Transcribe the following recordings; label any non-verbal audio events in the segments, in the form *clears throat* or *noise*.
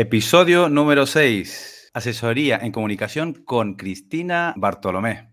Episodio número 6. Asesoría en comunicación con Cristina Bartolomé.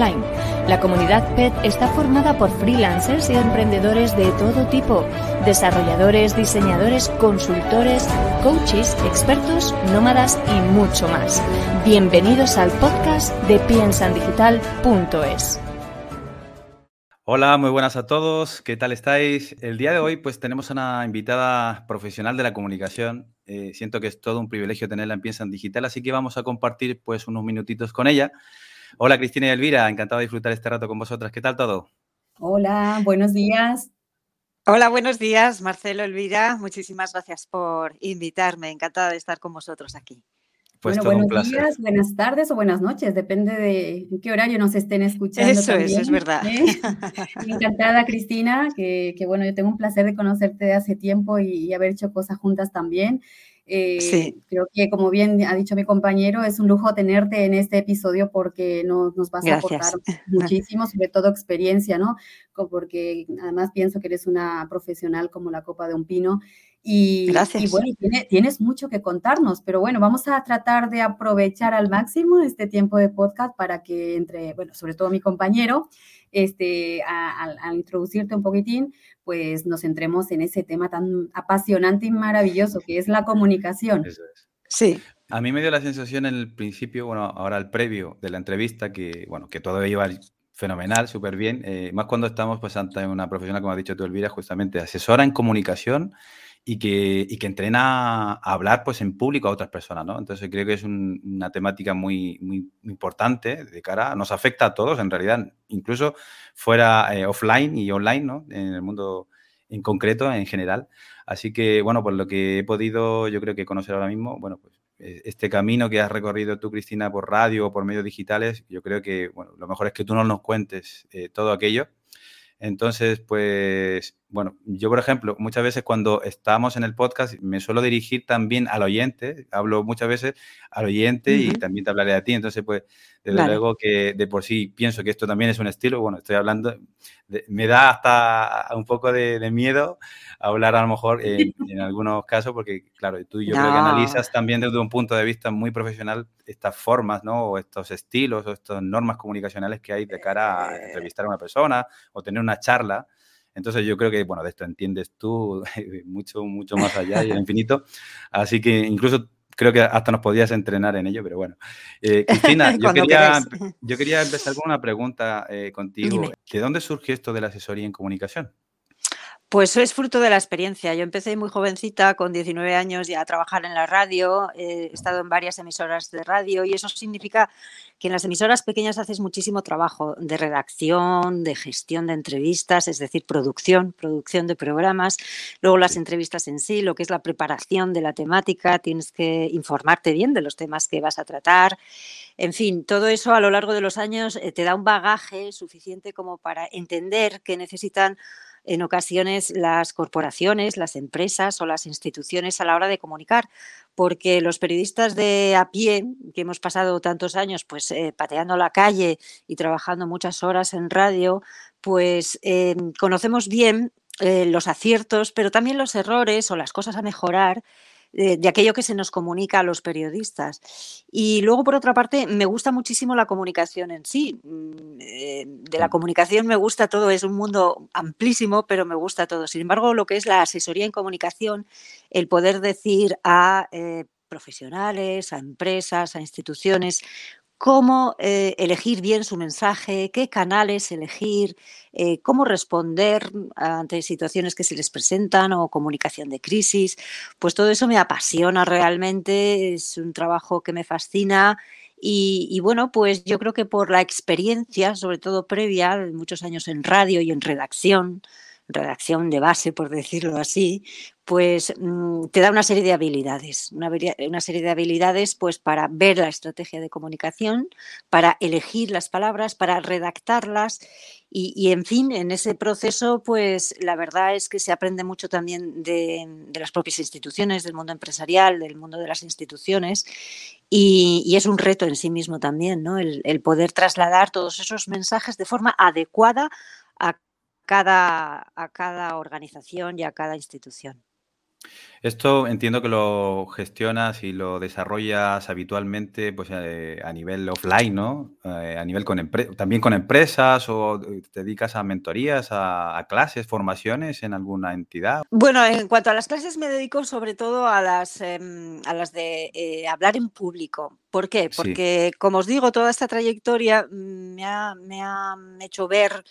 La comunidad PET está formada por freelancers y emprendedores de todo tipo, desarrolladores, diseñadores, consultores, coaches, expertos, nómadas y mucho más. Bienvenidos al podcast de piensandigital.es. Hola, muy buenas a todos. ¿Qué tal estáis? El día de hoy pues tenemos una invitada profesional de la comunicación. Eh, siento que es todo un privilegio tenerla en Piensa Digital, así que vamos a compartir pues unos minutitos con ella. Hola Cristina y Elvira, encantado de disfrutar este rato con vosotras. ¿Qué tal todo? Hola, buenos días. Hola, buenos días, Marcelo, Elvira. Muchísimas gracias por invitarme. Encantada de estar con vosotros aquí. Pues bueno, buenos días, buenas tardes o buenas noches, depende de en qué horario nos estén escuchando. Eso es, es verdad. ¿eh? *laughs* Encantada, Cristina, que, bueno, yo tengo un placer de conocerte de hace tiempo y, y haber hecho cosas juntas también. Eh, creo que, como bien ha dicho mi compañero, es un lujo tenerte en este episodio porque nos, nos vas a aportar muchísimo, sobre todo experiencia, ¿no? Porque además pienso que eres una profesional como la copa de un pino. Y, Gracias. y bueno, tienes mucho que contarnos, pero bueno, vamos a tratar de aprovechar al máximo este tiempo de podcast para que entre, bueno, sobre todo mi compañero, este, al introducirte un poquitín, pues nos centremos en ese tema tan apasionante y maravilloso que es la comunicación. Sí. A mí me dio la sensación en el principio, bueno, ahora al previo de la entrevista, que, bueno, que todo iba fenomenal, súper bien, eh, más cuando estamos pues ante una profesional, como has dicho tú, Elvira, justamente asesora en comunicación y que, y que entrena a hablar pues en público a otras personas, ¿no? Entonces creo que es una temática muy, muy importante de cara, nos afecta a todos en realidad, incluso fuera eh, offline y online, ¿no? En el mundo en concreto, en general. Así que, bueno, por lo que he podido, yo creo que conocer ahora mismo, bueno, pues eh, este camino que has recorrido tú, Cristina, por radio o por medios digitales, yo creo que, bueno, lo mejor es que tú no nos cuentes eh, todo aquello. Entonces, pues bueno, yo por ejemplo, muchas veces cuando estamos en el podcast me suelo dirigir también al oyente, hablo muchas veces al oyente y también te hablaré a ti, entonces pues desde luego que de por sí pienso que esto también es un estilo, bueno, estoy hablando, me da hasta un poco de, miedo hablar a lo mejor en, *laughs* algunos casos porque claro, tú y yo creo que analizas también desde un punto de vista muy profesional estas formas, ¿no? O estos estilos o estas normas comunicacionales que hay de cara a entrevistar a una persona o tener una charla. Entonces yo creo que, bueno, de esto entiendes tú *laughs* mucho, mucho más allá y el infinito. Así que incluso creo que hasta nos podías entrenar en ello, pero bueno. Eh, Cristina, *laughs* yo quería, yo quería, empezar con una pregunta eh, contigo. ¿De dónde surge esto de la asesoría en comunicación? Pues es fruto de la experiencia. Yo empecé muy jovencita, con 19 años, ya a trabajar en la radio. He estado en varias emisoras de radio y eso significa que en las emisoras pequeñas haces muchísimo trabajo de redacción, de gestión de entrevistas, es decir, producción, producción de programas. Luego las entrevistas en sí, lo que es la preparación de la temática, tienes que informarte bien de los temas que vas a tratar. En fin, todo eso a lo largo de los años eh, te da un bagaje suficiente como para entender que necesitan en ocasiones las corporaciones, las empresas o las instituciones a la hora de comunicar, porque los periodistas de a pie, que hemos pasado tantos años pues eh, pateando la calle y trabajando muchas horas en radio, pues eh, conocemos bien eh, los aciertos, pero también los errores o las cosas a mejorar de, aquello que se nos comunica a los periodistas. Y luego, por otra parte, me gusta muchísimo la comunicación en sí. Mm, eh, de la comunicación me gusta todo, es un mundo amplísimo, pero me gusta todo. Sin embargo, lo que es la asesoría en comunicación, el poder decir a... Eh, profesionales, a empresas, a instituciones, cómo eh, elegir bien su mensaje, qué canales elegir, eh, cómo responder ante situaciones que se les presentan o comunicación de crisis. Pues todo eso me apasiona realmente, es un trabajo que me fascina. Y, bueno, pues yo creo que por la experiencia, sobre todo previa, muchos años en radio y en redacción, redacción de base, por decirlo así, pues mm, te da una serie de habilidades, una, serie de habilidades pues para ver la estrategia de comunicación, para elegir las palabras, para redactarlas y, en fin, en ese proceso pues la verdad es que se aprende mucho también de, las propias instituciones, del mundo empresarial, del mundo de las instituciones y, es un reto en sí mismo también, ¿no? el, el poder trasladar todos esos mensajes de forma adecuada a cada, a cada organización y a cada institución. Esto entiendo que lo gestionas y lo desarrollas habitualmente pues, eh, a nivel offline, ¿no? Eh, a nivel con también con empresas o te dedicas a mentorías, a, clases, formaciones en alguna entidad. Bueno, en cuanto a las clases me dedico sobre todo a las, em, a las de eh, hablar en público. ¿Por qué? Porque, como os digo, toda esta trayectoria me ha, me ha hecho ver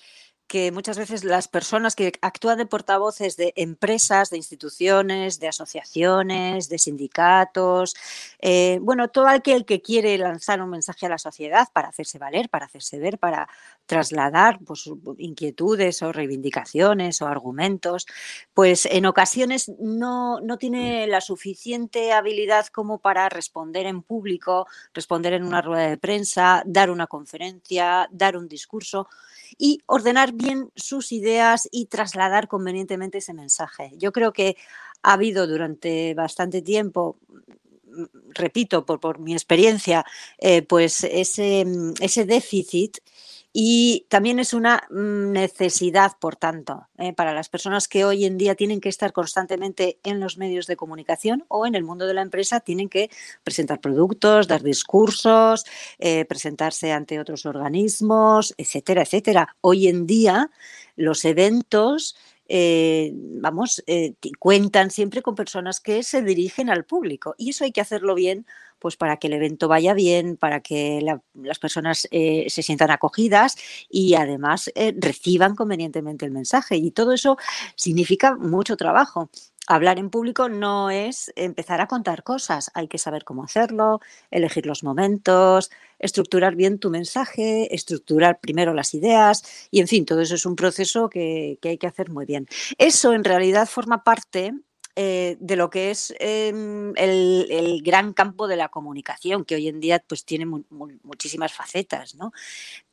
que muchas veces las personas que actúan de portavoces de empresas, de instituciones, de asociaciones, de sindicatos, eh, bueno, todo aquel que quiere lanzar un mensaje a la sociedad para hacerse valer, para hacerse ver, para trasladar pues, inquietudes o reivindicaciones o argumentos, pues en ocasiones no, no tiene la suficiente habilidad como para responder en público, responder en una rueda de prensa, dar una conferencia, dar un discurso y ordenar bien sus ideas y trasladar convenientemente ese mensaje. Yo creo que ha habido durante bastante tiempo mm, repito por, por mi experiencia, eh, pues ese, mm, ese déficit y también es una necesidad, por tanto, eh, para las personas que hoy en día tienen que estar constantemente en los medios de comunicación o en el mundo de la empresa, tienen que presentar productos, dar discursos, eh, presentarse ante otros organismos, etcétera, etcétera. Hoy en día los eventos eh, vamos, cuentan siempre con personas que se dirigen al público y eso hay que hacerlo bien pues para que el evento vaya bien, para que las personas eh, se sientan acogidas y además eh, reciban convenientemente el mensaje. Y todo eso significa mucho trabajo. Hablar en público no es empezar a contar cosas, hay que saber cómo hacerlo, elegir los momentos, estructurar bien tu mensaje, estructurar primero las ideas y, en fin, todo eso es un proceso que, que hay que hacer muy bien. Eso en realidad forma parte eh, de lo que es em, el, gran campo de la comunicación, que hoy en día pues, tiene muchísimas facetas, ¿no?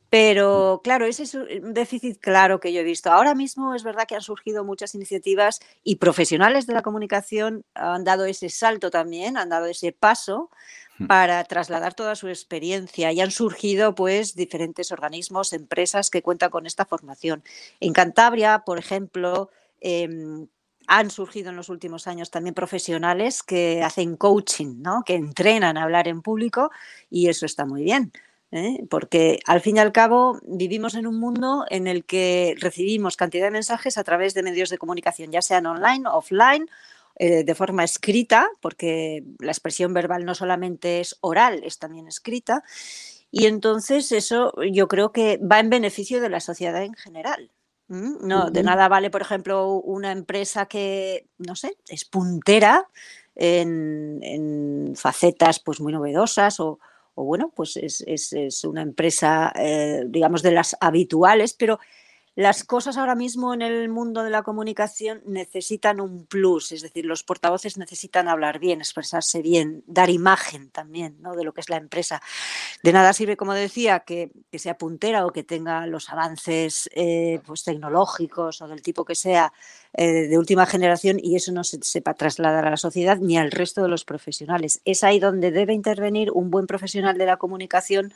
Pero claro, ese es un déficit claro que yo he visto. Ahora mismo es verdad que han surgido muchas iniciativas y profesionales de la comunicación han dado ese salto también, han dado ese paso hmm. para trasladar toda su experiencia y han surgido pues diferentes organismos, empresas que cuentan con esta formación. En Cantabria, por ejemplo, em, han surgido en los últimos años también profesionales que hacen coaching, ¿no? que entrenan a hablar en público y eso está muy bien. ¿eh? Porque al fin y al cabo vivimos en un mundo en el que recibimos cantidad de mensajes a través de medios de comunicación, ya sean online, offline, eh, de forma escrita, porque la expresión verbal no solamente es oral, es también escrita. Y entonces eso yo creo que va en beneficio de la sociedad en general. Mm, no, de nada vale, por ejemplo, una empresa que, no sé, es puntera en, facetas pues muy novedosas o, bueno, pues es, es, una empresa, eh, digamos, de las habituales, pero las cosas ahora mismo en el mundo de la comunicación necesitan un plus, es decir, los portavoces necesitan hablar bien, expresarse bien, dar imagen también ¿no? de lo que es la empresa. De nada sirve, como decía, que, sea puntera o que tenga los avances eh, pues, tecnológicos o del tipo que sea eh, de última generación y eso no se sepa trasladar a la sociedad ni al resto de los profesionales. Es ahí donde debe intervenir un buen profesional de la comunicación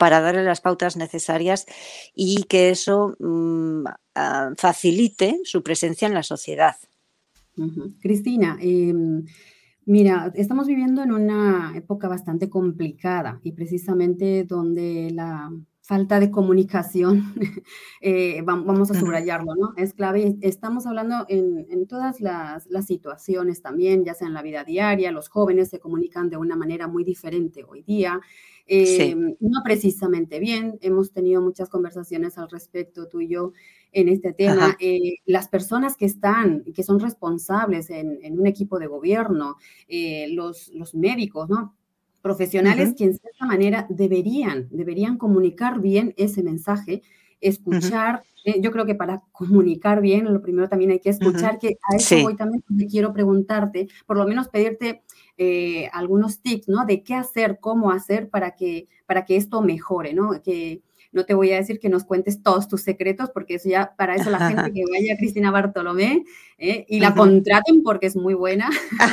para darle las pautas necesarias y que eso mm, ah, facilite su presencia en la sociedad. Cristina, em, mira, estamos viviendo en una época bastante complicada y precisamente donde la falta de comunicación, *laughs* eh, vamos a subrayarlo, ¿no? Es clave. Estamos hablando en, todas las, situaciones también, ya sea en la vida diaria, los jóvenes se comunican de una manera muy diferente hoy día, eh, no precisamente bien. Hemos tenido muchas conversaciones al respecto, tú y yo, en este tema. Eh, las personas que están, que son responsables en, un equipo de gobierno, los, los médicos, ¿no? profesionales que en cierta manera deberían, deberían comunicar bien ese mensaje escuchar. Eh, yo creo que para comunicar bien, lo primero también hay que escuchar, que a eso voy también, quiero preguntarte, por lo menos pedirte eh, algunos tips, ¿no? De qué hacer, cómo hacer para que, para que esto mejore, ¿no? Que, no te voy a decir que nos cuentes todos tus secretos, porque eso ya, para eso la gente *laughs* que vaya a Cristina Bartolomé ¿eh? y la contraten porque es muy buena.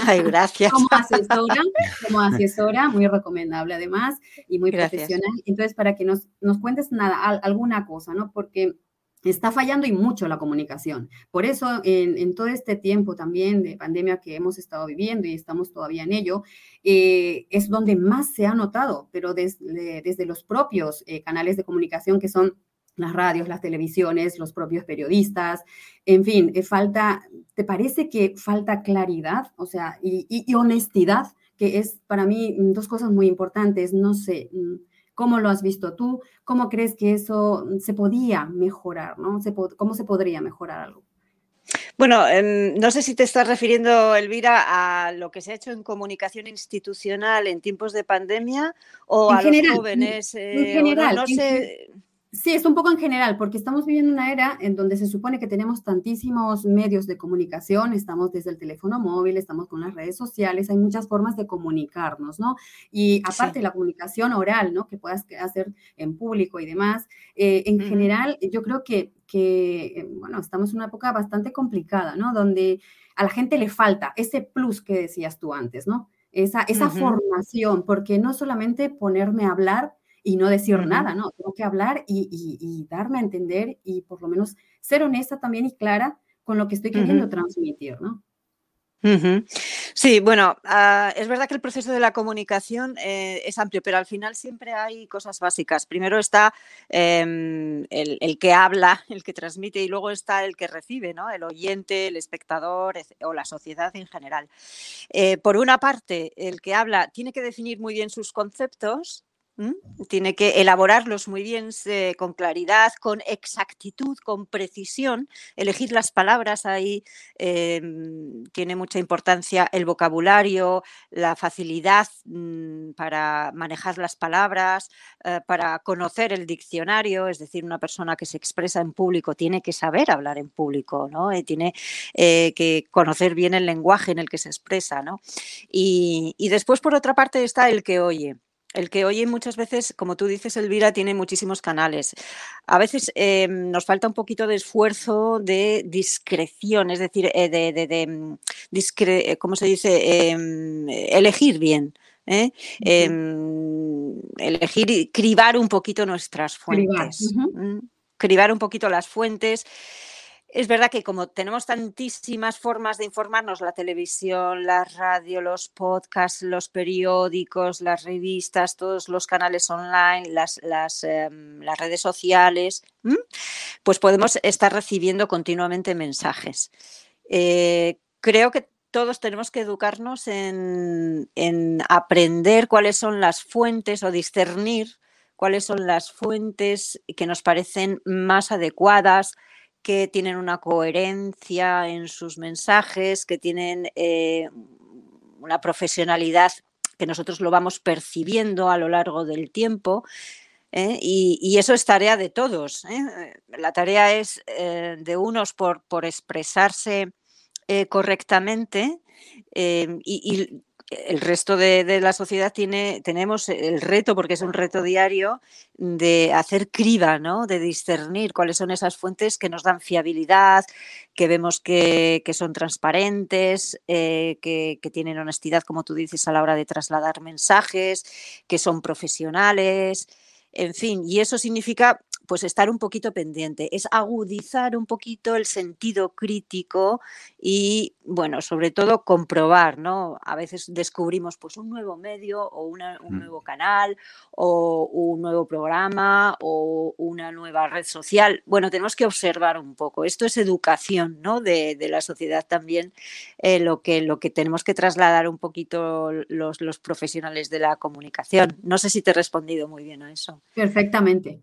Ay, gracias. como asesora, *laughs* como asesora, muy recomendable además y muy profesional. Entonces, para que nos, nos cuentes nada, alguna cosa, ¿no? Porque está fallando y mucho la comunicación. Por eso, en, todo este tiempo también de pandemia que hemos estado viviendo y estamos todavía en ello, eh, es donde más se ha notado, pero desde, desde los propios eh, canales de comunicación que son las radios, las televisiones, los propios periodistas, en fin, eh, falta, ¿te parece que falta claridad, o sea, y, y honestidad, que es para mí dos cosas muy importantes, no sé, mm, ¿Cómo lo has visto tú? ¿Cómo crees que eso se podía mejorar? ¿no? ¿Cómo se podría mejorar algo? Bueno, em, no sé si te estás refiriendo, Elvira, a lo que se ha hecho en comunicación institucional en tiempos de pandemia o a los jóvenes. en eh, general, no, sé. Sí, es un poco en general, porque estamos viviendo una era en donde se supone que tenemos tantísimos medios de comunicación, estamos desde el teléfono móvil, estamos con las redes sociales, hay muchas formas de comunicarnos, ¿no? Y aparte de la comunicación oral, ¿no? Que puedas hacer en público y demás, eh, en general, yo creo que, que, eh, bueno, estamos en una época bastante complicada, ¿no? Donde a la gente le falta ese plus que decías tú antes, ¿no? Esa, esa formación, porque no solamente ponerme a hablar, y no decir nada, ¿no? Tengo que hablar y, darme a entender y por lo menos ser honesta también y clara con lo que estoy queriendo transmitir, ¿no? Sí, bueno, ah, es verdad que el proceso de la comunicación eh, es amplio, pero al final siempre hay cosas básicas. Primero está em, el, que habla, el que transmite, y luego está el que recibe, ¿no? El oyente, el espectador o la sociedad en general. Eh, por una parte, el que habla tiene que definir muy bien sus conceptos tiene que elaborarlos muy bien, con claridad, con exactitud, con precisión, elegir las palabras ahí em, tiene mucha importancia el vocabulario, la facilidad mm, para manejar las palabras, eh, para conocer el diccionario, es decir, una persona que se expresa en público tiene que saber hablar en público, ¿no? Y tiene eh, que conocer bien el lenguaje en el que se expresa, ¿no? y después, por otra parte, está el que oye el que oye muchas veces, como tú dices, Elvira, tiene muchísimos canales. A veces em, nos falta un poquito de esfuerzo de discreción, es decir, eh, de, mm, eh, ¿cómo se dice? Em, elegir bien. ¿eh? Em, elegir y cribar un poquito nuestras fuentes. Cribar un poquito las fuentes. Es verdad que como tenemos tantísimas formas de informarnos, la televisión, la radio, los podcasts, los periódicos, las revistas, todos los canales online, las, las, em, redes sociales, pues podemos estar recibiendo continuamente mensajes. Eh, creo que todos tenemos que educarnos en, en aprender cuáles son las fuentes o discernir cuáles son las fuentes que nos parecen más adecuadas, que tienen una coherencia en sus mensajes, que tienen eh, una profesionalidad que nosotros lo vamos percibiendo a lo largo del tiempo. ¿eh? Y, eso es tarea de todos. ¿eh? La tarea es de unos por, por expresarse correctamente y, el resto de, la sociedad tiene, tenemos el reto, porque es un reto diario, de hacer criba, ¿no? de discernir cuáles son esas fuentes que nos dan fiabilidad, que vemos que, son transparentes, eh, que, que, tienen honestidad, como tú dices, a la hora de trasladar mensajes, que son profesionales, en fin, y eso significa pues estar un poquito pendiente, es agudizar un poquito el sentido crítico y, bueno, sobre todo comprobar, ¿no? A veces descubrimos pues un nuevo medio o un mm. nuevo canal o un nuevo programa o una nueva red social. Bueno, tenemos que observar un poco. Esto es educación, ¿no? De, la sociedad también, eh, lo, que, lo que tenemos que trasladar un poquito los, los profesionales de la comunicación. No sé si te he respondido muy bien a eso. Perfectamente.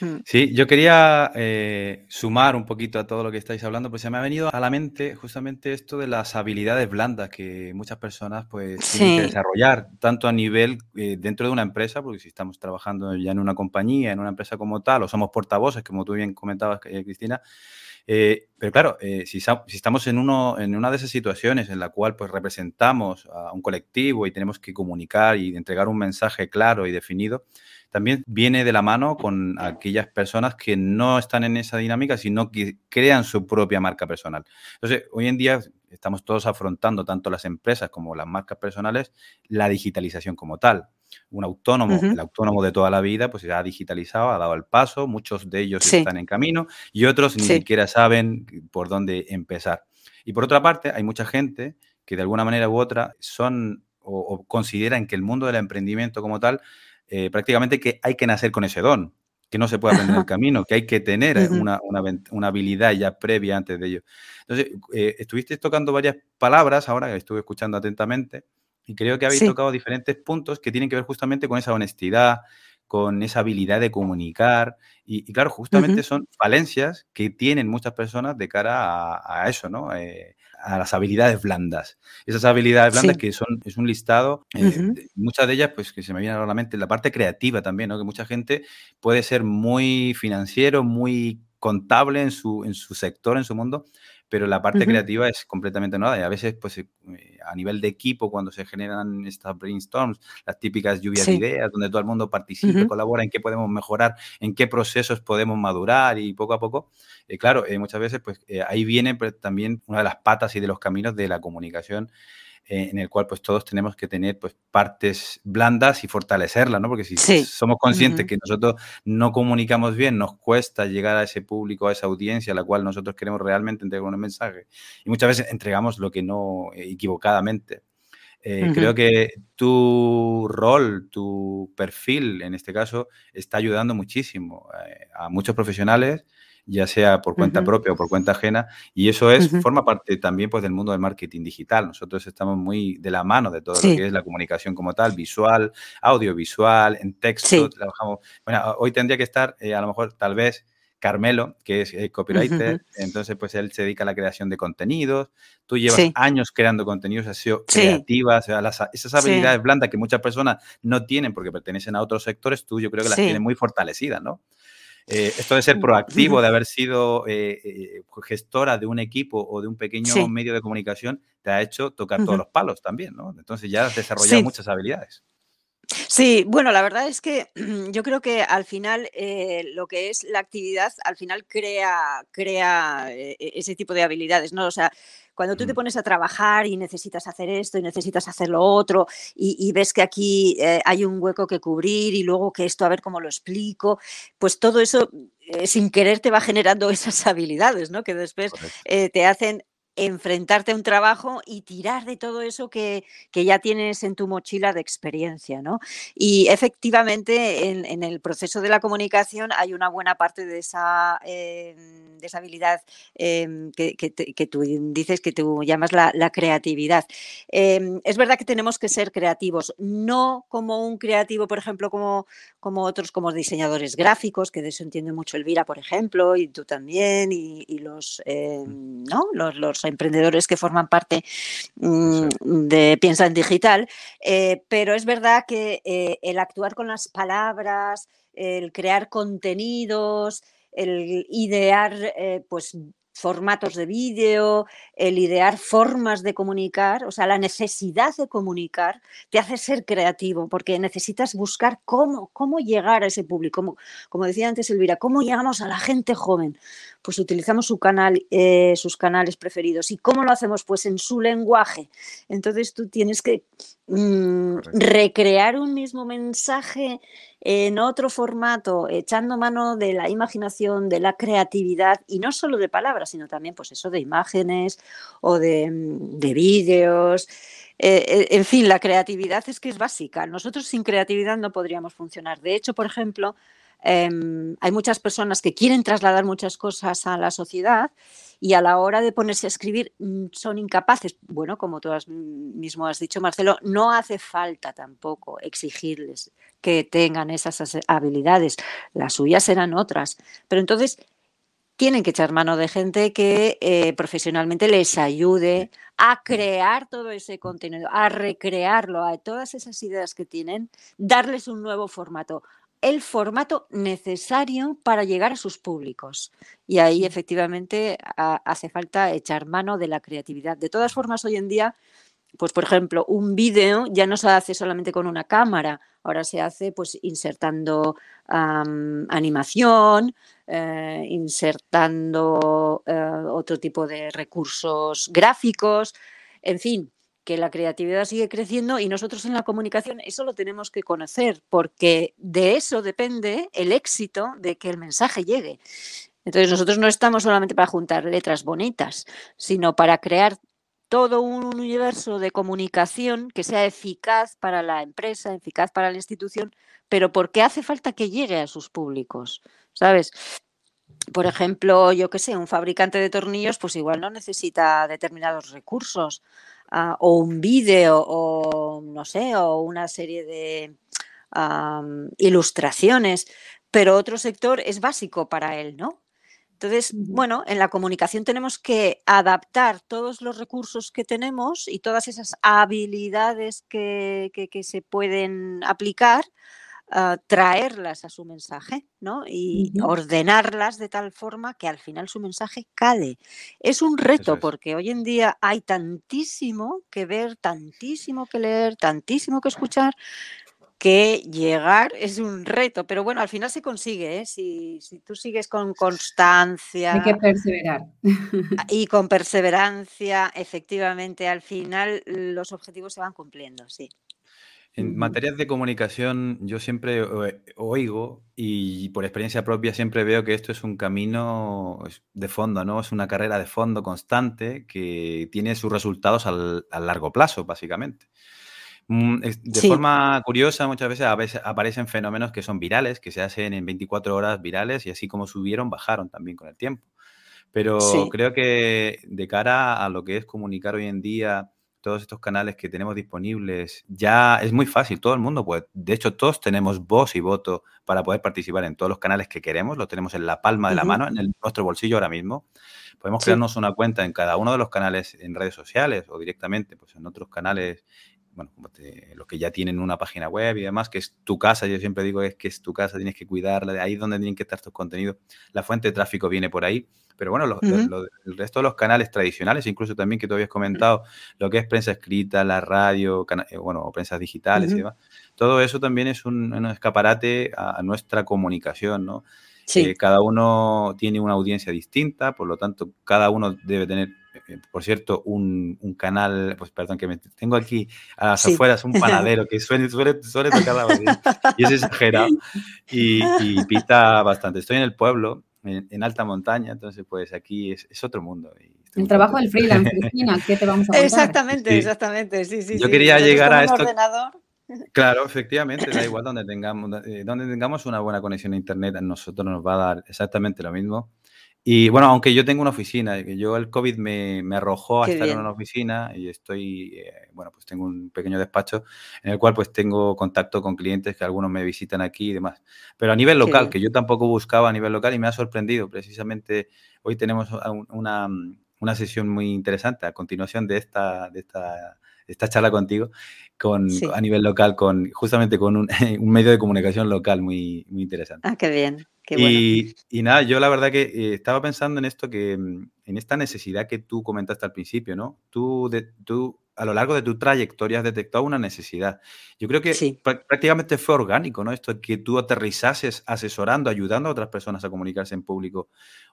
Hmm. Sí, yo quería eh, sumar un poquito a todo lo que estáis hablando, pues se me ha venido a la mente justamente esto de las habilidades blandas que muchas personas pues tienen que desarrollar, tanto a nivel eh, dentro de una empresa, porque si estamos trabajando ya en una compañía, en una empresa como tal, o somos portavoces, como tú bien comentabas, eh, Cristina, pero claro, si, si, estamos en, uno, en una de esas situaciones en la cual pues representamos a un colectivo y tenemos que comunicar y entregar un mensaje claro y definido, también viene de la mano con aquellas personas que no están en esa dinámica, sino que crean su propia marca personal. Entonces, hoy en día estamos todos afrontando, tanto las empresas como las marcas personales, la digitalización como tal. Un autónomo, el autónomo de toda la vida, pues se ha digitalizado, ha dado el paso, muchos de ellos están en camino y otros ni siquiera saben por dónde empezar. Y por otra parte, hay mucha gente que de alguna manera u otra son o consideran que el mundo del emprendimiento como tal eh, prácticamente que hay que nacer con ese don, que no se puede aprender en el camino, que hay que tener una, habilidad ya previa antes de ello. Entonces, eh, estuviste tocando varias palabras ahora, que estuve escuchando atentamente, y creo que habéis tocado diferentes puntos que tienen que ver justamente con esa honestidad, con esa habilidad de comunicar. Y, claro, justamente son falencias que tienen muchas personas de cara a, eso, ¿no? Eh, a las habilidades blandas. Esas habilidades blandas que son, es un listado, eh, muchas de ellas, pues que se me viene a la mente, la parte creativa también, ¿no? Que mucha gente puede ser muy financiero, muy contable en su, en su sector, en su mundo, pero la parte creativa es completamente nueva y a veces, pues, eh, a nivel de equipo, cuando se generan estas brainstorms, las típicas lluvias de ideas, donde todo el mundo participa, colabora en qué podemos mejorar, en qué procesos podemos madurar y poco a poco, eh, claro, eh, muchas veces, pues, ahí viene pues, también una de las patas y de los caminos de la comunicación eh, en el cual pues todos tenemos que tener pues partes blandas y fortalecerlas, ¿no? Porque si somos conscientes que nosotros no comunicamos bien, nos cuesta llegar a ese público, a esa audiencia a la cual nosotros queremos realmente entregar un mensaje y muchas veces entregamos lo que no eh, equivocadamente. Eh, creo que tu rol, tu perfil, en este caso, está ayudando muchísimo a muchos profesionales ya sea por cuenta propia o por cuenta ajena, y eso es, forma parte también pues, del mundo del marketing digital. Nosotros estamos muy de la mano de todo lo que es la comunicación como tal, visual, audiovisual, en texto, trabajamos. Bueno, hoy tendría que estar, eh, a lo mejor, tal vez, Carmelo, que es eh, copywriter, entonces pues él se dedica a la creación de contenidos, tú llevas años creando contenidos, has sido creativa, o sea, esas habilidades blandas que muchas personas no tienen porque pertenecen a otros sectores, tú yo creo que las tienes muy fortalecidas, ¿no? Eh, esto de ser proactivo, de haber sido eh, eh, gestora de un equipo o de un pequeño medio de comunicación, te ha hecho tocar todos los palos también, ¿no? Entonces ya has desarrollado muchas habilidades. Sí, bueno, la verdad es que *clears throat* yo creo que al final lo que es la actividad, al final crea, crea ese tipo de habilidades, ¿no? O sea, cuando tú te pones a trabajar y necesitas hacer esto y necesitas hacer lo otro y, ves que aquí eh, hay un hueco que cubrir y luego que esto a ver cómo lo explico, pues todo eso eh, sin querer te va generando *laughs* esas habilidades, ¿no? Que después eh, te hacen enfrentarte a un trabajo y tirar de todo eso que, ya tienes en tu mochila de experiencia, ¿no? Y efectivamente en, el proceso de la comunicación hay una buena parte de esa, em, de esa habilidad em, que, tú dices que tú llamas la, creatividad. Em, es verdad que tenemos que ser creativos, no como un creativo, por ejemplo, como, como otros, como diseñadores gráficos, que de eso entiende mucho Elvira, por ejemplo, y tú también, y, los, mm. ¿no? los, los emprendedores que forman parte mm, de Piensa en Digital, eh, pero es verdad que eh, el actuar con las palabras, el crear contenidos, el idear eh, pues formatos de vídeo, el idear formas de comunicar, o sea, la necesidad de comunicar te hace ser creativo porque necesitas buscar cómo, cómo llegar a ese público. Como, como decía antes Elvira, ¿cómo llegamos a la gente joven? Pues utilizamos su canal, eh, sus canales preferidos. ¿Y cómo lo hacemos? Pues en su lenguaje. Entonces tú tienes que mm, recrear un mismo mensaje en otro formato, echando mano de la imaginación, de la creatividad, y no solo de palabras, sino también, pues eso, de imágenes o de, mm, vídeos. Eh, eh, en fin, la creatividad es que es básica. Nosotros sin creatividad no podríamos funcionar. De hecho, por ejemplo, em, hay muchas personas que quieren trasladar muchas cosas a la sociedad y a la hora de ponerse a escribir mm, son incapaces. Bueno, como tú mismo has dicho, Marcelo, no hace falta tampoco exigirles que tengan esas habilidades, las suyas serán otras. Pero entonces tienen que echar mano de gente que eh, profesionalmente les ayude a crear todo ese contenido, a recrearlo, a todas esas ideas que tienen, darles un nuevo formato, el formato necesario para llegar a sus públicos. Y ahí efectivamente hace falta echar mano de la creatividad. De todas formas, hoy en día, pues por ejemplo, un vídeo ya no se hace solamente con una cámara, ahora se hace pues insertando animación, eh, insertando eh, otro tipo de recursos gráficos, en fin, que la creatividad sigue creciendo y nosotros en la comunicación eso lo tenemos que conocer porque de eso depende el éxito de que el mensaje llegue. Entonces nosotros no estamos solamente para juntar letras bonitas, sino para crear todo un universo de comunicación que sea eficaz para la empresa, eficaz para la institución, pero porque hace falta que llegue a sus públicos. ¿sabes? Por ejemplo, yo qué sé, un fabricante de tornillos, pues igual no necesita determinados recursos, o un vídeo, o no sé, o una serie de ilustraciones, pero otro sector es básico para él, ¿no? Entonces, bueno, en la comunicación tenemos que adaptar todos los recursos que tenemos y todas esas habilidades que se pueden aplicar traerlas a su mensaje, ¿no? Y ordenarlas de tal forma que al final su mensaje cale. Es un reto porque hoy en día hay tantísimo que ver, tantísimo que leer, tantísimo que escuchar, que llegar es un reto, pero bueno, al final se consigue, ¿eh? si, si, tú sigues con constancia. Hay que perseverar. *laughs* Y con perseverancia, efectivamente, al final los objetivos se van cumpliendo, sí. En materias de comunicación, yo siempre oigo y por experiencia propia siempre veo que esto es un camino de fondo, ¿no? Es una carrera de fondo constante que tiene sus resultados al, a largo plazo, básicamente. Mm, de forma curiosa, muchas veces, a veces aparecen fenómenos que son virales, que se hacen en 24 horas virales y así como subieron, bajaron también con el tiempo. Pero creo que de cara a lo que es comunicar hoy en día, todos estos canales que tenemos disponibles, ya es muy fácil, todo el mundo puede, de hecho todos tenemos voz y voto para poder participar en todos los canales que queremos, lo tenemos en la palma de la mano, en nuestro bolsillo ahora mismo. Podemos crearnos una cuenta en cada uno de los canales en redes sociales o directamente pues en otros canales bueno, los que ya tienen una página web y demás, que es tu casa, yo siempre digo es que es tu casa, tienes que cuidarla, de ahí es donde tienen que estar tus contenidos. La fuente de tráfico viene por ahí, pero bueno, el resto de los canales tradicionales, incluso también que tú habías comentado, lo que es prensa escrita, la radio, eh, bueno, prensa digitales y demás, todo eso también es un, escaparate a, nuestra comunicación, ¿no? Sí. Eh, cada uno tiene una audiencia distinta, por lo tanto, cada uno debe tener eh, por cierto, un, canal, pues perdón, que me tengo aquí a las afueras un *laughs* panadero que suele, suele, suele tocar la batería y es exagerado y, y, pita bastante. Estoy en el pueblo, en, alta montaña, entonces pues aquí es, otro mundo. el trabajo del freelance, *laughs* Cristina, ¿qué te vamos a contar? Exactamente, exactamente, sí, sí. Yo quería llegar a esto. Claro, efectivamente, da *laughs* igual donde tengamos, eh, donde tengamos una buena conexión a internet, a nosotros nos va a dar exactamente lo mismo. Y bueno, aunque yo tengo una oficina, yo el COVID me, me arrojó a estar en una oficina y estoy, eh, bueno, pues tengo un pequeño despacho en el cual pues tengo contacto con clientes que algunos me visitan aquí y demás. Pero a nivel local, que yo tampoco buscaba a nivel local y me ha sorprendido, precisamente hoy tenemos una, una sesión muy interesante a continuación de esta, de esta, esta charla contigo con, a nivel local, con justamente con un, *laughs* un, medio de comunicación local muy, muy interesante. Ah, qué bien y, nada, yo la verdad que eh, estaba pensando en esto, que mm, en esta necesidad que tú comentaste al principio, ¿no? Tú, de, tú a lo largo de tu trayectoria has detectado una necesidad. Yo creo que prácticamente fue orgánico, ¿no? Esto que tú aterrizases asesorando, ayudando a otras personas a comunicarse en público.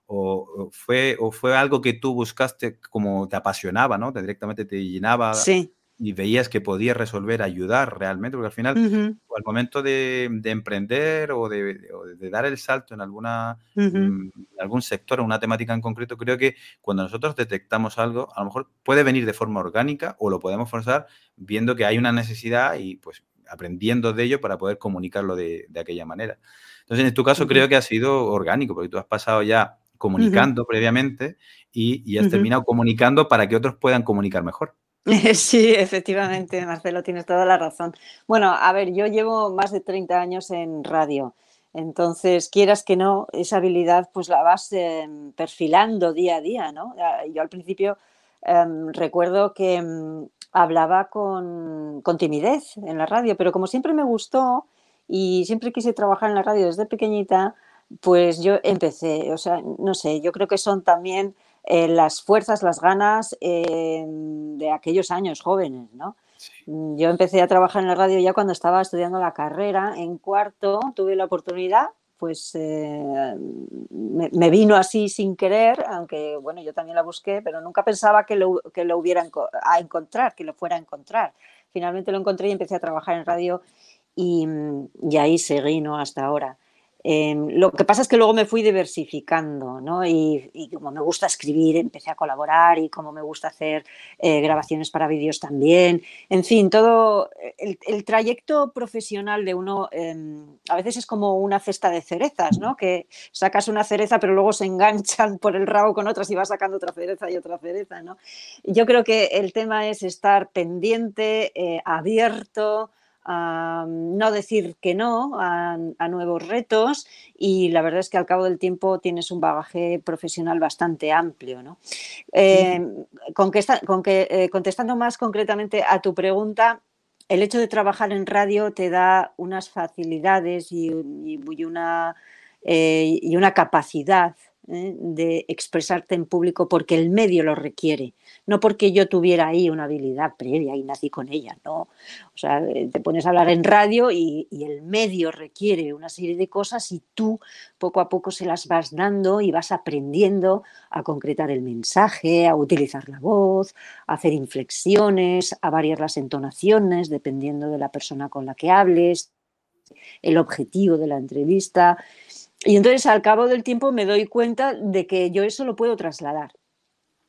O, fue, o fue algo que tú buscaste como te apasionaba, ¿no? directamente te llenaba. Sí y veías que podías resolver, ayudar realmente, porque al final, al momento de, emprender o de, dar el salto en alguna, mm, algún sector o una temática en concreto, creo que cuando nosotros detectamos algo, a lo mejor puede venir de forma orgánica o lo podemos forzar viendo que hay una necesidad y pues aprendiendo de ello para poder comunicarlo de, aquella manera. Entonces, en tu caso creo que ha sido orgánico, porque tú has pasado ya comunicando previamente y, has terminado comunicando para que otros puedan comunicar mejor. *laughs* Sí, efectivamente, Marcelo, tienes toda la razón. Bueno, a ver, yo llevo más de 30 años en radio. Entonces, quieras que no, esa habilidad pues la vas em, perfilando día a día, ¿no? Yo al principio em, recuerdo que em, hablaba con, timidez en la radio, pero como siempre me gustó y siempre quise trabajar en la radio desde pequeñita, pues yo empecé, o sea, no sé, yo creo que son también eh, las fuerzas, las ganas de aquellos años jóvenes, ¿no? Mm, yo empecé a trabajar en la radio ya cuando estaba estudiando la carrera, en cuarto tuve la oportunidad, pues eh, me, vino así sin querer, aunque bueno, yo también la busqué, pero nunca pensaba que lo, que lo hubiera a encontrar, que lo fuera a encontrar. Finalmente lo encontré y empecé a trabajar en radio y, y ahí seguí, ¿no? Hasta ahora. Em, lo que pasa es que luego me fui diversificando, ¿no? Y, como me gusta escribir, empecé a colaborar y como me gusta hacer eh, grabaciones para vídeos también. En fin, todo el, trayecto profesional de uno em, a veces es como una cesta de cerezas, ¿no? Que sacas una cereza pero luego se enganchan por el rabo con otras y vas sacando otra cereza y otra cereza, ¿no? Yo creo que el tema es estar pendiente, eh, abierto, no decir que no a, nuevos retos y la verdad es que al cabo del tiempo tienes un bagaje profesional bastante amplio. ¿no? Eh, con que, con que eh, contestando más concretamente a tu pregunta, el hecho de trabajar en radio te da unas facilidades y, una, eh, y una capacidad ¿eh? de expresarte en público porque el medio lo requiere, no porque yo tuviera ahí una habilidad previa y nací con ella, no. O sea, eh, te pones a hablar en radio y, el medio requiere una serie de cosas y tú poco a poco se las vas dando y vas aprendiendo a concretar el mensaje, a utilizar la voz, a hacer inflexiones, a variar las entonaciones dependiendo de la persona con la que hables, el objetivo de la entrevista. Y entonces al cabo del tiempo me doy cuenta de que yo eso lo puedo trasladar.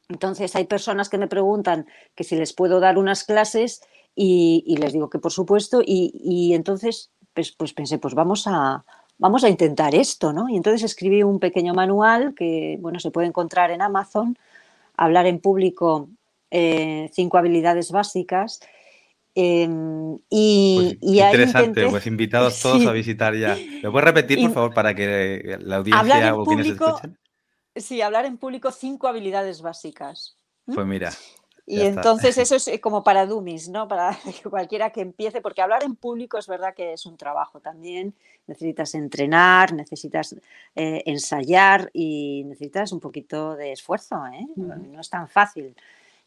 Entonces hay personas que me preguntan que si les puedo dar unas clases y, les digo que por supuesto y, entonces pues, pues, pensé pues vamos a, vamos a intentar esto, ¿no? Y entonces escribí un pequeño manual que bueno se puede encontrar en Amazon, hablar en público, eh, cinco habilidades básicas Em, y, pues, interesante, pues *laughs* invitados todos a visitar ya. ¿Lo puedes repetir, por favor, para que la audiencia o quienes escuchen? Sí, hablar en público, cinco habilidades básicas. Pues mira. Y entonces *laughs* eso es eh, como para dummies, ¿no? Para *laughs* cualquiera que empiece, porque hablar en público es verdad que es un trabajo también. Necesitas entrenar, necesitas eh, ensayar y necesitas un poquito de esfuerzo, ¿eh? No es tan fácil.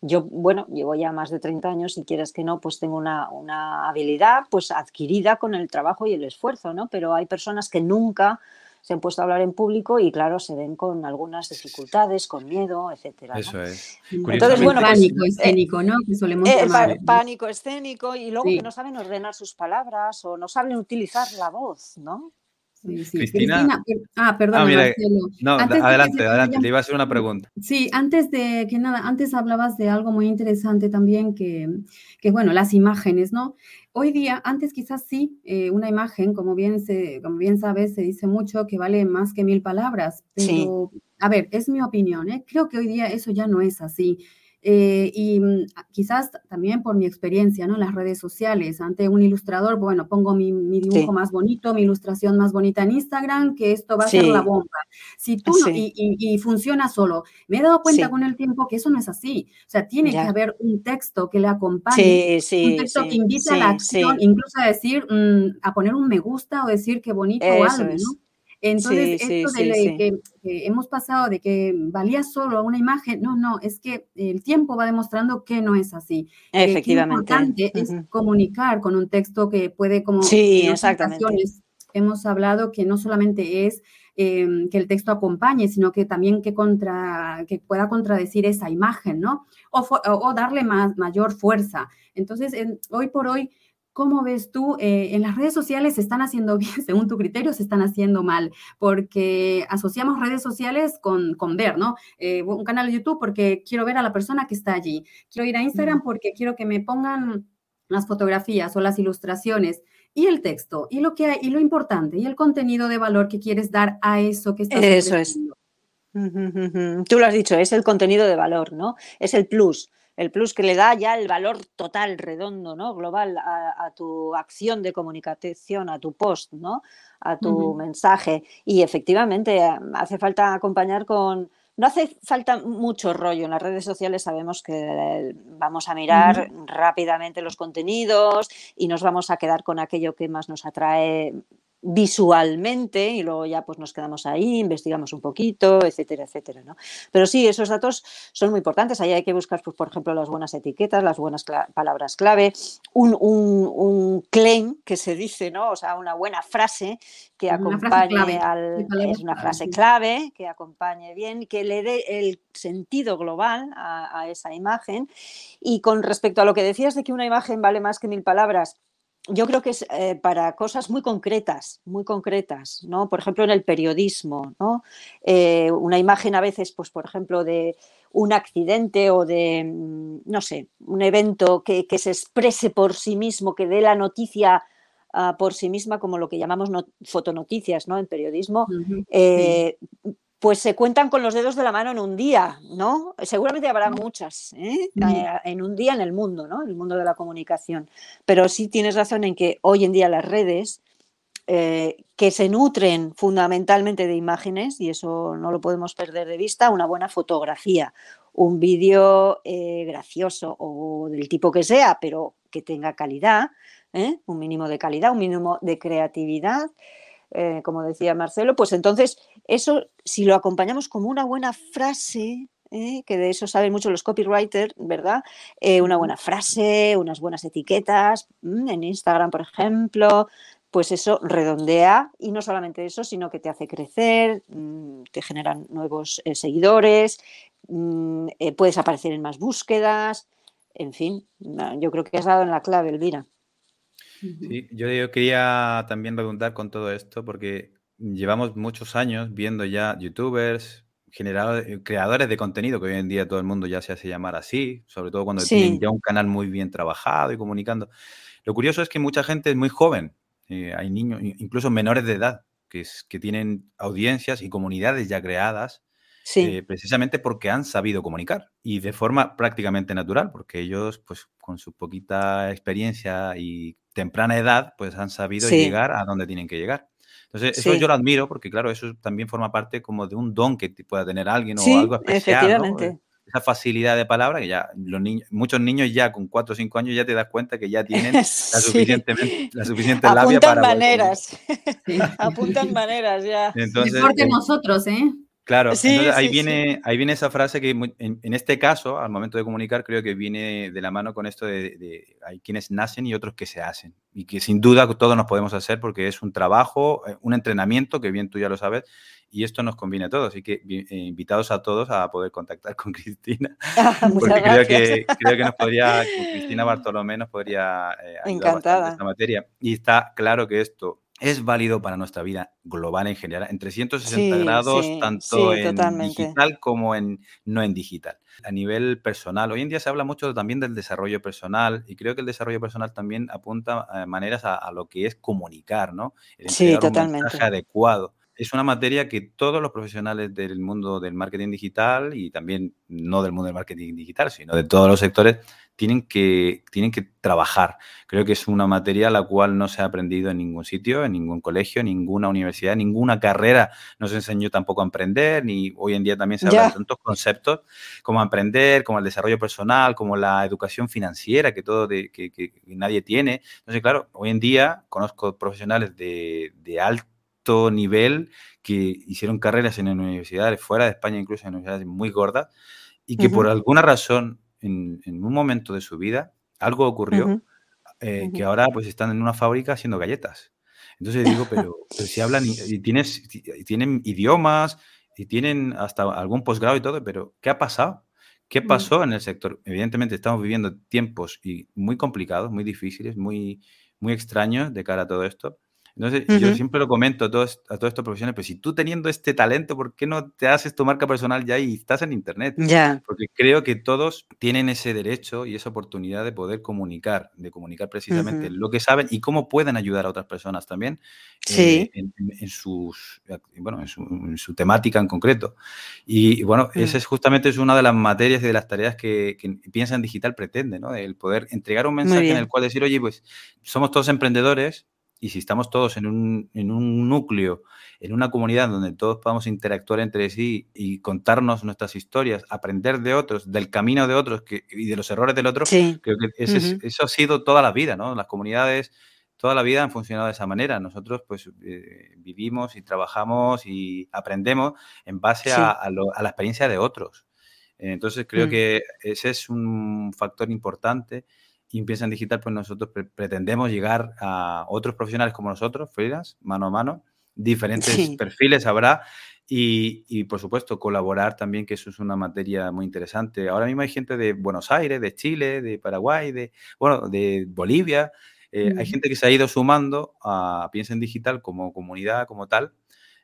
Yo, bueno, llevo ya más de 30 años y quieras que no, pues tengo una, habilidad pues adquirida con el trabajo y el esfuerzo, ¿no? Pero hay personas que nunca se han puesto a hablar en público y claro, se ven con algunas dificultades, con miedo, etcétera. Eso es. Entonces, bueno, pues, pánico eh, escénico, ¿no? Que solemos eh, Pánico escénico y luego que no saben ordenar sus palabras o no saben utilizar la voz, ¿no? Cristina. Ah, perdón, ah, No, adelante, adelante, te iba a hacer una pregunta. Sí, antes de que nada, antes hablabas de algo muy interesante también, que, que bueno, las imágenes, ¿no? Hoy día, antes quizás sí, eh, una imagen, como bien, se, como bien sabes, se dice mucho que vale más que mil palabras, pero, a ver, es mi opinión, ¿eh? creo que hoy día eso ya no es así. Eh, y mm, quizás también por mi experiencia ¿no? en las redes sociales, ante un ilustrador, bueno, pongo mi, dibujo más bonito, mi ilustración más bonita en Instagram, que esto va a ser la bomba. Si tú y, funciona solo, me he dado cuenta con el tiempo que eso no es así. O sea, tiene que haber un texto que le acompañe, un texto que invite a la acción, incluso a decir, mm, a poner un me gusta o decir qué bonito o algo, ¿no? Entonces, esto de que, hemos pasado de que valía solo una imagen, no, no, es que el tiempo va demostrando que no es así. Efectivamente. Lo importante es comunicar con un texto que puede, como sí, exactamente. hemos hablado, que no solamente es em, que el texto acompañe, sino que también que, contra, que pueda contradecir esa imagen, ¿no? O, darle más, mayor fuerza. Entonces, hoy por hoy, ¿Cómo ves tú? Eh, en las redes sociales se están haciendo *laughs* bien, según tu criterio, se están haciendo mal, porque asociamos redes sociales con, con ver, ¿no? Eh, un canal de YouTube porque quiero ver a la persona que está allí. Quiero ir a Instagram porque quiero que me pongan las fotografías o las ilustraciones. y el texto, y lo que hay, y lo importante, y el contenido de valor que quieres dar a eso que estás Eso es. Tú lo has dicho, es el contenido de valor, ¿no? Es el plus, el plus que le da ya el valor total, redondo, ¿no? Global a, tu acción de comunicación, a tu post, ¿no? A tu mensaje. Y efectivamente hace falta acompañar con, no hace falta mucho rollo. En las redes sociales sabemos que vamos a mirar rápidamente los contenidos y nos vamos a quedar con aquello que más nos atrae visualmente y luego ya pues nos quedamos ahí, investigamos un poquito, etcétera, etcétera, ¿no? Pero sí, esos datos son muy importantes. Ahí hay que buscar, pues, por ejemplo, las buenas etiquetas, las buenas palabras clave, un, un, claim que se dice, ¿no? O sea, una buena frase que acompañe al... Es una frase clave, que acompañe bien, que le dé el sentido global a, a esa imagen. Y con respecto a lo que decías de que una imagen vale más que mil palabras, yo creo que es eh, para cosas muy concretas, muy concretas, ¿no? Por ejemplo, en el periodismo, ¿no? Eh, una imagen a veces, pues, por ejemplo, de un accidente o de, mm, no sé, un evento que, se exprese por sí mismo, que dé la noticia ah, por sí misma, como lo que llamamos fotonoticias, ¿no? En periodismo, pues se cuentan con los dedos de la mano en un día, ¿no? Seguramente habrá muchas ¿eh? Eh, en un día en el mundo, ¿no? El mundo de la comunicación. Pero sí tienes razón en que hoy en día las redes, eh, que se nutren fundamentalmente de imágenes, y eso no lo podemos perder de vista, una buena fotografía, un vídeo gracioso o del tipo que sea, pero que tenga calidad, un mínimo de calidad, un mínimo de creatividad. Eh, como decía Marcelo, pues entonces eso, si lo acompañamos como una buena frase, eh, que de eso saben mucho los copywriters, ¿verdad? Eh, una buena frase, unas buenas etiquetas, mm, en Instagram, por ejemplo, pues eso redondea y no solamente eso, sino que te hace crecer, mm, te generan nuevos seguidores, mm, puedes aparecer en más búsquedas, en fin, yo creo que has dado en la clave, Elvira. Sí, yo, quería también preguntar con todo esto porque llevamos muchos años viendo ya youtubers, generadores, creadores de contenido, que hoy en día todo el mundo ya se hace llamar así, sobre todo cuando tienen ya un canal muy bien trabajado y comunicando. Lo curioso es que mucha gente es muy joven, eh, hay niños, incluso menores de edad, que, es, que tienen audiencias y comunidades ya creadas eh, precisamente porque han sabido comunicar y de forma prácticamente natural, porque ellos, pues con su poquita experiencia y temprana edad, pues han sabido llegar a donde tienen que llegar. Entonces, eso yo lo admiro porque, claro, eso también forma parte como de un don que pueda tener alguien o algo especial. Efectivamente. Esa facilidad de palabra que ya los niños, muchos niños ya con 4 o 5 años ya te das cuenta que ya tienen *laughs* la, suficiente, la suficiente labia para... Maneras. *laughs* *laughs* Apuntan maneras ya. Entonces, Mejor que nosotros, ¿eh? Claro, entonces ahí, viene, ahí viene esa frase que en, este caso, al momento de comunicar, creo que viene de la mano con esto de, hay quienes nacen y otros que se hacen. Y que sin duda todos nos podemos hacer porque es un trabajo, eh, un entrenamiento, que bien tú ya lo sabes, y esto nos conviene a todos. Así que eh, invitados a todos a poder contactar con *laughs* Cristina. *laughs* porque creo que, creo que nos podría, *laughs* Cristina Bartolomé nos podría eh, ayudar en esta materia. Y está claro que esto es válido para nuestra vida global en general, en 360 grados, tanto en digital como en no en digital. A nivel personal, hoy en día se habla mucho también del desarrollo personal y creo que el desarrollo personal también apunta a maneras a, lo que es comunicar, ¿no? El sí, totalmente. Un mensaje adecuado es una materia que todos los profesionales del mundo del marketing digital y también no del mundo del marketing digital, sino de todos los sectores, tienen que, tienen que trabajar. Creo que es una materia la cual no se ha aprendido en ningún sitio, en ningún colegio, en ninguna universidad, ninguna carrera nos enseñó tampoco a emprender, ni hoy en día también se habla de tantos conceptos como emprender, como el desarrollo personal, como la educación financiera que todo de, que, que, nadie tiene. Entonces, claro, hoy en día conozco profesionales de, de alto nivel que hicieron carreras en universidades fuera de España, incluso en universidades muy gordas, y que por alguna razón en, un momento de su vida algo ocurrió eh, que ahora pues están en una fábrica haciendo galletas. Entonces digo, pero, *laughs* si hablan y, tienes, tienen idiomas y tienen hasta algún posgrado y todo, pero ¿qué ha pasado? ¿Qué pasó en el sector? Evidentemente estamos viviendo tiempos y muy complicados, muy difíciles, muy, muy extraños de cara a todo esto. Entonces, yo siempre lo comento a todos, a todos estos profesionales, pero si tú teniendo este talento, ¿por qué no te haces tu marca personal ya y estás en Internet? Ya. Porque creo que todos tienen ese derecho y esa oportunidad de poder comunicar, de comunicar precisamente lo que saben y cómo pueden ayudar a otras personas también sí. Eh, en, sus, bueno, en su, temática en concreto. Y, bueno, mm. esa es justamente es una de las materias y de las tareas que, que Piensa en Digital pretende, ¿no? El poder entregar un mensaje en el cual decir, oye, pues somos todos emprendedores, y si estamos todos en un, en un, núcleo, en una comunidad donde todos podamos interactuar entre sí y contarnos nuestras historias, aprender de otros, del camino de otros que, y de los errores del otro, creo que eso ha sido toda la vida, ¿no? Las comunidades toda la vida han funcionado de esa manera. Nosotros pues eh, vivimos y trabajamos y aprendemos en base a, la experiencia de otros. Entonces creo mm. que ese es un factor importante y Piensa en Digital, pues nosotros pretendemos llegar a otros profesionales como nosotros, freelance, mano a mano, diferentes perfiles habrá y, por supuesto colaborar también, que eso es una materia muy interesante. Ahora mismo hay gente de Buenos Aires, de Chile, de Paraguay, de, bueno, de Bolivia. Eh, hay gente que se ha ido sumando a Piensa en Digital como comunidad, como tal.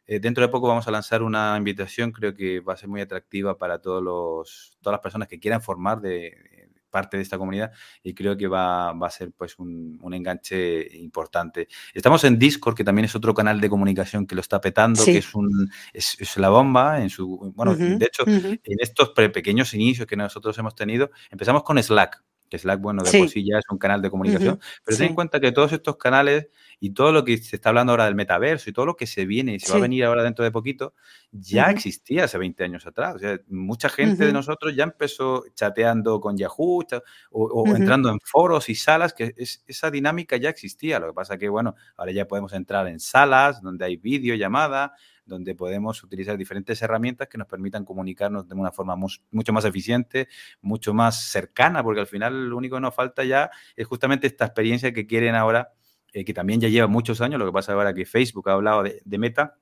Eh, dentro de poco vamos a lanzar una invitación, creo que va a ser muy atractiva para todos los, todas las personas que quieran formar de, parte de esta comunidad y creo que va, a ser pues un, enganche importante. Estamos en Discord, que también es otro canal de comunicación que lo está petando, que es, un, es, la bomba en su... Bueno, de hecho, en estos pequeños inicios que nosotros hemos tenido, empezamos con Slack que Slack, bueno, de por sí. ya es un canal de comunicación, pero ten en cuenta que todos estos canales y todo lo que se está hablando ahora del metaverso y todo lo que se viene y se va a venir ahora dentro de poquito, ya existía hace 20 años atrás. O sea, mucha gente de nosotros ya empezó chateando con Yahoo o, entrando en foros y salas, que esa dinámica ya existía. Lo que pasa que, bueno, ahora ya podemos entrar en salas donde hay videollamada, donde podemos utilizar diferentes herramientas que nos permitan comunicarnos de una forma mucho más eficiente, mucho más cercana, porque al final lo único que nos falta ya es justamente esta experiencia que quieren ahora, eh, que también ya lleva muchos años, lo que pasa ahora que Facebook ha hablado de Meta,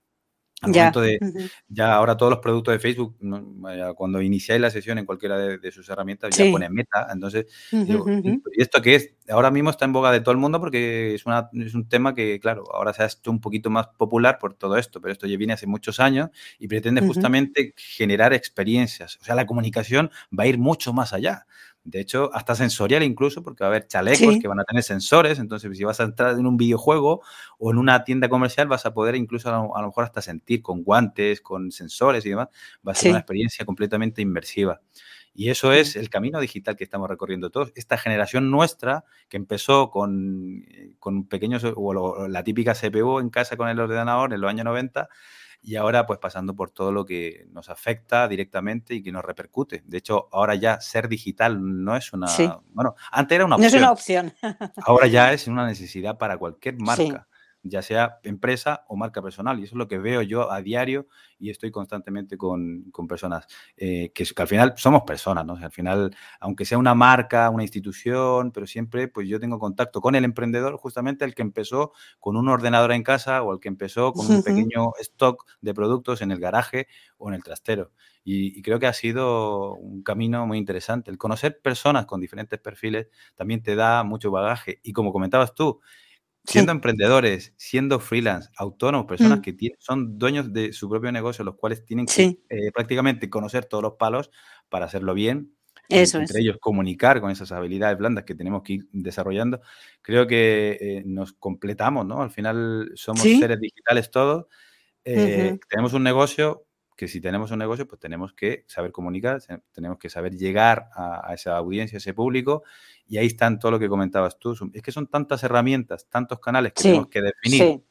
al ya. momento de, ya ahora todos los productos de Facebook, cuando iniciáis la sesión en cualquiera de, sus herramientas, ya pone meta. Entonces, ¿y esto qué es? Ahora mismo está en boga de todo el mundo porque es, una, es un tema que, claro, ahora se ha hecho un poquito más popular por todo esto, pero esto ya viene hace muchos años y pretende justamente generar experiencias. O sea, la comunicación va a ir mucho más allá. De hecho, hasta sensorial incluso, porque va a haber chalecos que van a tener sensores. Entonces, si vas a entrar en un videojuego o en una tienda comercial, vas a poder incluso a lo, mejor hasta sentir con guantes, con sensores y demás. Va a ser una experiencia completamente inmersiva. Y eso es el camino digital que estamos recorriendo todos. Esta generación nuestra, que empezó con, con pequeños, o la típica CPU en casa con el ordenador en los años 90, y ahora pues pasando por todo lo que nos afecta directamente y que nos repercute. De hecho, ahora ya ser digital no es una... Bueno, antes era una opción. No es una opción. *laughs* ahora ya es una necesidad para cualquier marca ya sea empresa o marca personal. Y eso es lo que veo yo a diario y estoy constantemente con, personas, eh, que, al final somos personas, ¿no? al final, aunque sea una marca, una institución, pero siempre pues yo tengo contacto con el emprendedor, justamente el que empezó con un ordenador en casa o el que empezó con un pequeño stock de productos en el garaje o en el trastero. Y, y, creo que ha sido un camino muy interesante. El conocer personas con diferentes perfiles también te da mucho bagaje. Y como comentabas tú, siendo emprendedores, siendo freelance, autónomos, personas mm. que son dueños de su propio negocio, los cuales tienen que eh, prácticamente conocer todos los palos para hacerlo bien. Eso entre ellos comunicar con esas habilidades blandas que tenemos que ir desarrollando. Creo que eh, nos completamos, ¿no? Al final somos seres digitales todos. Eh, tenemos un negocio, que si tenemos un negocio, pues tenemos que saber comunicar, tenemos que saber llegar a, esa audiencia, a ese público, y ahí están todo lo que comentabas tú. Es que son tantas herramientas, tantos canales que tenemos que definir,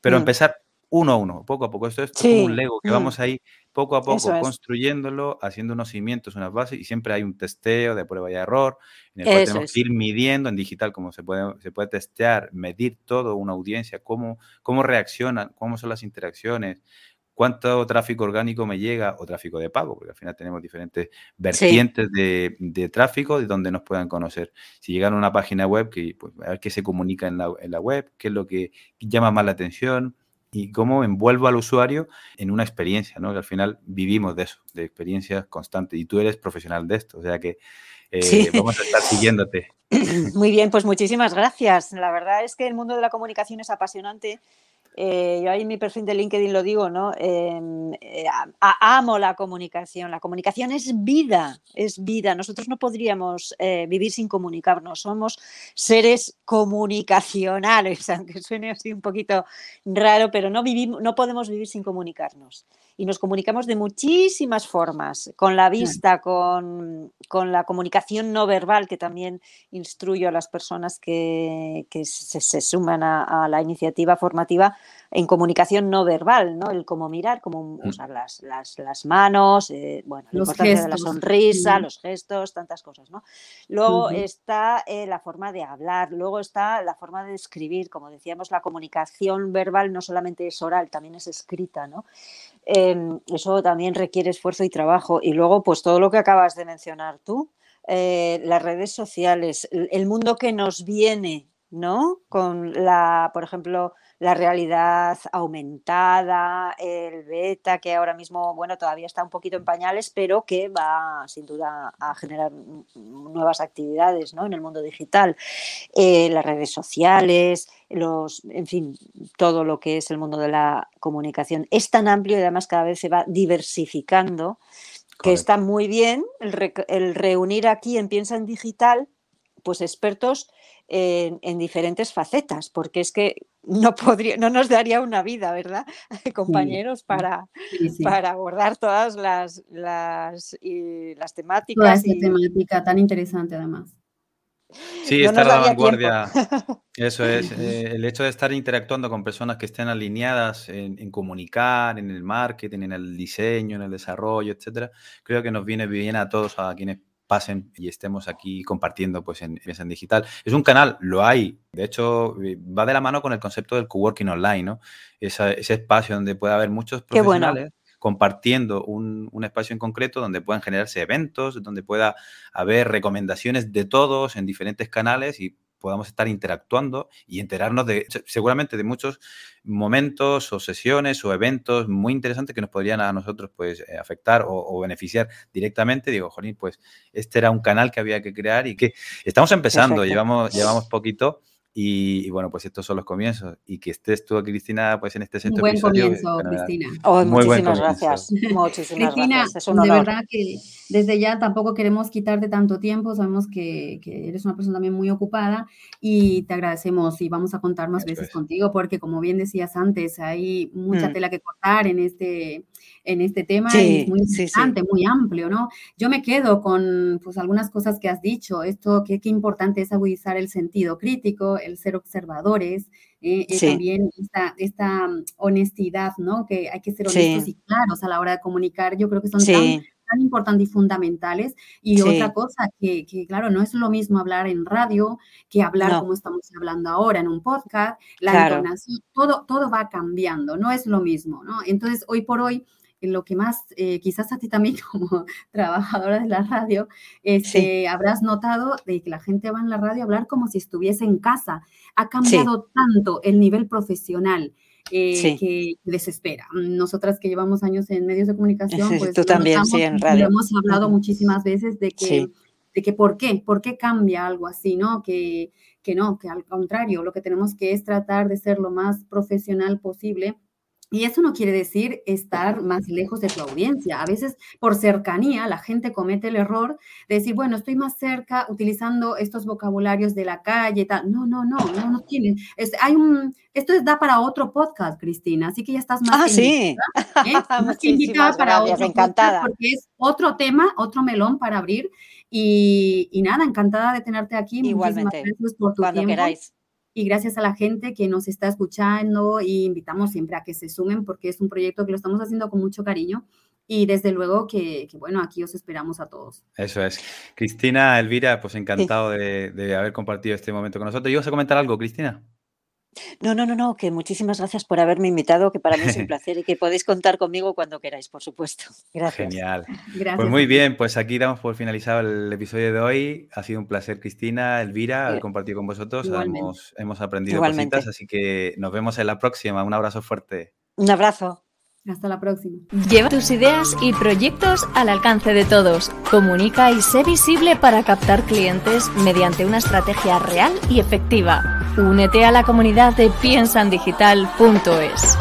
pero mm. empezar uno a uno, poco a poco. Esto es como un Lego, que mm. vamos ahí poco a poco construyéndolo, haciendo unos cimientos, unas bases, y siempre hay un testeo de prueba y error, en el cual tenemos que ir midiendo en digital, como se puede, se puede testear, medir todo, una audiencia, cómo, cómo reaccionan, cómo son las interacciones, cuánto tráfico orgánico me llega o tráfico de pago, porque al final tenemos diferentes vertientes de, tráfico de donde nos puedan conocer. Si llegan a una página web, que, pues, a ver qué se comunica en la, web, qué es lo que llama más la atención y cómo envuelvo al usuario en una experiencia, ¿no? Que al final vivimos de eso, de experiencias constantes y tú eres profesional de esto, o sea que Eh, vamos a estar siguiéndote. *laughs* Muy bien, pues muchísimas gracias. La verdad es que el mundo de la comunicación es apasionante eh, yo ahí en mi perfil de LinkedIn lo digo, ¿no? Em, eh, amo la comunicación. La comunicación es vida, es vida. Nosotros no podríamos eh, vivir sin comunicarnos. Somos seres comunicacionales, *laughs* aunque suene así un poquito raro, pero no, vivimos, no podemos vivir sin comunicarnos. Y nos comunicamos de muchísimas formas, con la vista, con, con la comunicación no verbal, que también instruyo a las personas que, que se, se, suman a, a la iniciativa formativa en comunicación no verbal, ¿no? El cómo mirar, cómo mm. usar las, las, las manos, eh, bueno, la importancia de la sonrisa, los gestos, tantas cosas, ¿no? Luego está eh, la forma de hablar, luego está la forma de escribir, como decíamos, la comunicación verbal no solamente es oral, también es escrita, ¿no? Em, eso también requiere esfuerzo y trabajo. Y luego, pues todo lo que acabas de mencionar tú, eh, las redes sociales, el mundo que nos viene, ¿no? Con la, por ejemplo, la realidad aumentada, el beta, que ahora mismo, bueno, todavía está un poquito en pañales, pero que va sin duda a generar nuevas actividades ¿no? en el mundo digital, eh, las redes sociales, los, en fin, todo lo que es el mundo de la comunicación es tan amplio y además cada vez se va diversificando, que está muy bien el, el reunir aquí en Piensa en Digital, pues expertos en, diferentes facetas, porque es que no podría, no nos daría una vida, ¿verdad? *laughs* Compañeros, para, para abordar todas las, las, las temáticas. Toda esta temática tan interesante además. Sí, estar a la vanguardia. *laughs* Eso es. Eh, el hecho de estar interactuando con personas que estén alineadas en, en, comunicar, en el marketing, en el diseño, en el desarrollo, etcétera, creo que nos viene bien a todos, a quienes pasen y estemos aquí compartiendo pues en, en Digital. Es un canal, lo hay, de hecho eh, va de la mano con el concepto del coworking online, ¿no? ese espacio donde puede haber muchos profesionales. compartiendo un, un, espacio en concreto donde puedan generarse eventos, donde pueda haber recomendaciones de todos en diferentes canales y podamos estar interactuando y enterarnos de seguramente de muchos momentos o sesiones o eventos muy interesantes que nos podrían a nosotros pues eh, afectar o, beneficiar directamente. Digo, Jolín, pues este era un canal que había que crear y que estamos empezando, llevamos, llevamos poquito y, bueno, pues estos son los comienzos. Y que estés tú, Cristina, pues en este sexto Muy buen comienzo, Cristina. Oh, Muy muchísimas gracias. Muchísimas Cristina, gracias. de verdad que desde ya tampoco queremos quitarte tanto tiempo. Sabemos que, que, eres una persona también muy ocupada y te agradecemos y vamos a contar más veces contigo porque, como bien decías antes, hay mucha mm. tela que cortar en este en este tema y es muy interesante, muy amplio, ¿no? Yo me quedo con pues algunas cosas que has dicho, esto que qué importante es agudizar el sentido crítico, el ser observadores, eh, eh también esta, esta, mm, honestidad, ¿no? Que hay que ser honestos y claros a la hora de comunicar, yo creo que son tan tan importantes y fundamentales. Y otra cosa, que, que, claro, no es lo mismo hablar en radio que hablar como estamos hablando ahora en un podcast, la entonación, todo, todo va cambiando, no es lo mismo, ¿no? Entonces, hoy por hoy, lo que más, eh, quizás a ti también *laughs* como trabajadora de la radio, este, habrás notado de que la gente va en la radio a hablar como si estuviese en casa. Ha cambiado tanto el nivel profesional. Eh, que desespera. Nosotras que llevamos años en medios de comunicación, *laughs* pues tú también, sí, en radio. Hemos hablado muchísimas veces de que, de que por qué, por qué cambia algo así, ¿no? Que, que no, que al contrario, lo que tenemos que es tratar de ser lo más profesional posible y eso no quiere decir estar más lejos de tu audiencia. A veces, por cercanía, la gente comete el error de decir, bueno, estoy más cerca utilizando estos vocabularios de la calle y tal. No, no, no, no, no tiene. hay un, esto da para otro podcast, Cristina, así que ya estás más ah, sí. ¿eh? *laughs* más invitada para otro encantada. porque es otro tema, otro melón para abrir. Y, y nada, encantada de tenerte aquí. Igualmente. Muchísimas gracias por tu Cuando tiempo. queráis y gracias a la gente que nos está escuchando y invitamos siempre a que se sumen porque es un proyecto que lo estamos haciendo con mucho cariño y desde luego que, bueno, aquí os esperamos a todos. Eso es. Cristina, Elvira, pues encantado de, de, haber compartido este momento con nosotros. ¿Y vas a comentar algo, Cristina? No, no, no, no, que muchísimas gracias por haberme invitado, que para mí es un *laughs* placer y que podéis contar conmigo cuando queráis, por supuesto. *laughs* Gracias. Genial. Gracias. Pues muy bien, pues aquí damos por finalizado el episodio de hoy. Ha sido un placer, Cristina, Elvira, haber compartido con vosotros. Hemos, hemos, aprendido Igualmente. cositas, así que nos vemos en la próxima. Un abrazo fuerte. Un abrazo. Hasta la próxima. Lleva tus ideas y proyectos al alcance de todos. Comunica y sé visible para captar clientes mediante una estrategia real y efectiva. Únete a la comunidad de piensandigital.es.